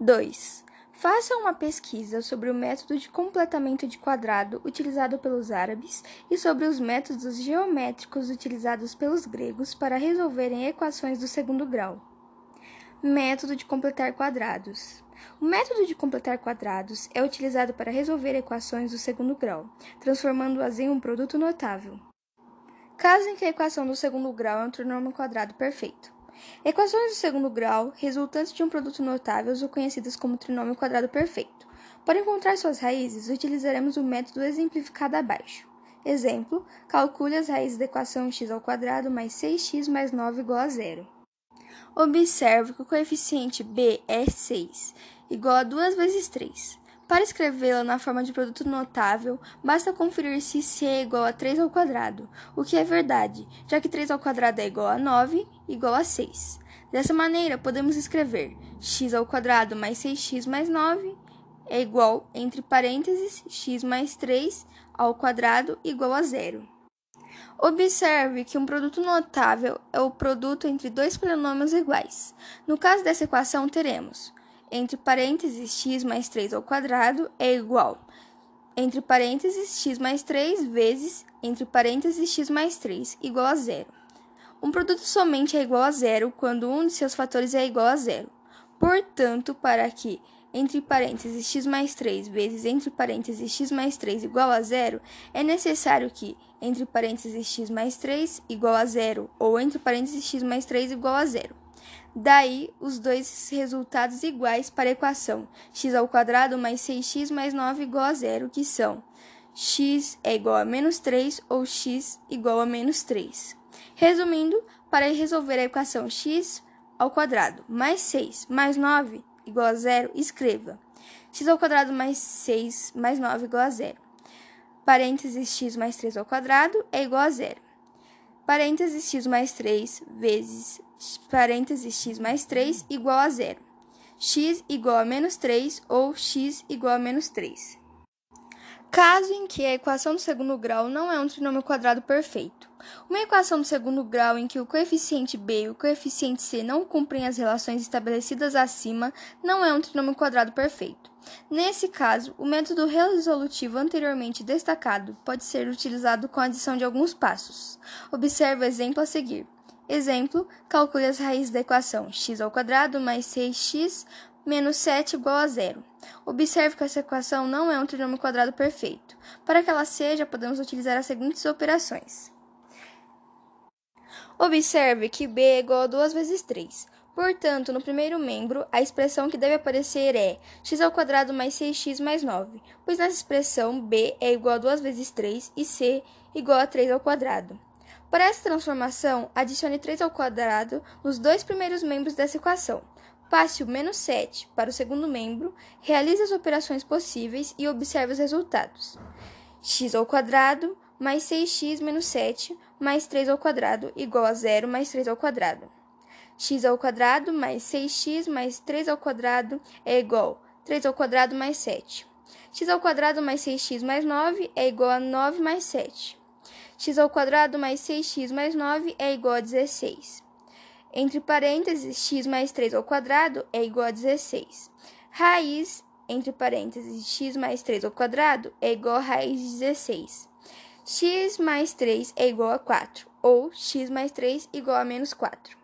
2. Faça uma pesquisa sobre o método de completamento de quadrado utilizado pelos árabes e sobre os métodos geométricos utilizados pelos gregos para resolverem equações do segundo grau. Método de completar quadrados. O método de completar quadrados é utilizado para resolver equações do segundo grau, transformando-as em um produto notável. Caso em que a equação do segundo grau é um trinômio quadrado perfeito. Equações do segundo grau, resultantes de um produto notável, são conhecidas como trinômio quadrado perfeito. Para encontrar suas raízes, utilizaremos o método exemplificado abaixo. Exemplo: calcule as raízes da equação x ao quadrado mais 6x mais 9 igual a zero. Observe que o coeficiente b é 6, igual a 2 vezes 3. Para escrevê-la na forma de produto notável, basta conferir se c é igual a 3 ao quadrado, o que é verdade, já que 3 ao quadrado é igual a 9, igual a 6. Dessa maneira, podemos escrever x ao quadrado mais 6x mais 9 é igual, entre parênteses, x mais 3 ao quadrado igual a zero. Observe que um produto notável é o produto entre dois polinômios iguais. No caso dessa equação, teremos entre parênteses x mais 3 ao quadrado é igual entre parênteses x mais 3 vezes entre parênteses x mais 3 igual a zero. Um produto somente é igual a zero quando um de seus fatores é igual a zero. Portanto, para que entre parênteses x mais 3 vezes entre parênteses x mais 3 igual a zero, é necessário que entre parênteses x mais 3 igual a zero ou entre parênteses x mais 3 igual a zero. Daí, os dois resultados iguais para a equação x ao mais 6x mais 9 igual a zero, que são x é igual a menos 3 ou x igual a menos 3. Resumindo, para resolver a equação x ao mais 6 mais 9 igual a zero, escreva x ao mais 6 mais 9 igual a zero. Parênteses x mais 3 ao quadrado é igual a zero. Parênteses x mais 3 vezes parênteses x mais 3 igual a zero. x igual a menos 3 ou x igual a menos 3. Caso em que a equação do segundo grau não é um trinômio quadrado perfeito. Uma equação do segundo grau em que o coeficiente b e o coeficiente c não cumprem as relações estabelecidas acima não é um trinômio quadrado perfeito. Nesse caso, o método resolutivo anteriormente destacado pode ser utilizado com a adição de alguns passos. Observe o exemplo a seguir. Exemplo, calcule as raízes da equação x ao quadrado mais 6x menos 7 igual a zero. Observe que essa equação não é um trinômio quadrado perfeito. Para que ela seja, podemos utilizar as seguintes operações. Observe que b é igual a 2 vezes 3. Portanto, no primeiro membro, a expressão que deve aparecer é x ao quadrado mais 6x mais 9, pois nessa expressão b é igual a 2 vezes 3 e c igual a 3 ao quadrado. Para essa transformação, adicione 3 ao quadrado nos dois primeiros membros dessa equação. Passe o menos 7 para o segundo membro, realize as operações possíveis e observe os resultados. x ao quadrado mais 6x menos 7 mais 3 ao quadrado igual a 0 mais 3 ao quadrado. x ao quadrado mais 6x mais 3 ao quadrado é igual a 3 ao quadrado mais 7. x ao quadrado mais 6x mais 9 é igual a 9 mais 7 x ao quadrado mais 6x mais 9 é igual a 16. Entre parênteses, x mais 3 ao quadrado é igual a 16. Raiz, entre parênteses, x mais 3 ao quadrado é igual a raiz de 16. x mais 3 é igual a 4, ou x mais 3 igual a menos 4.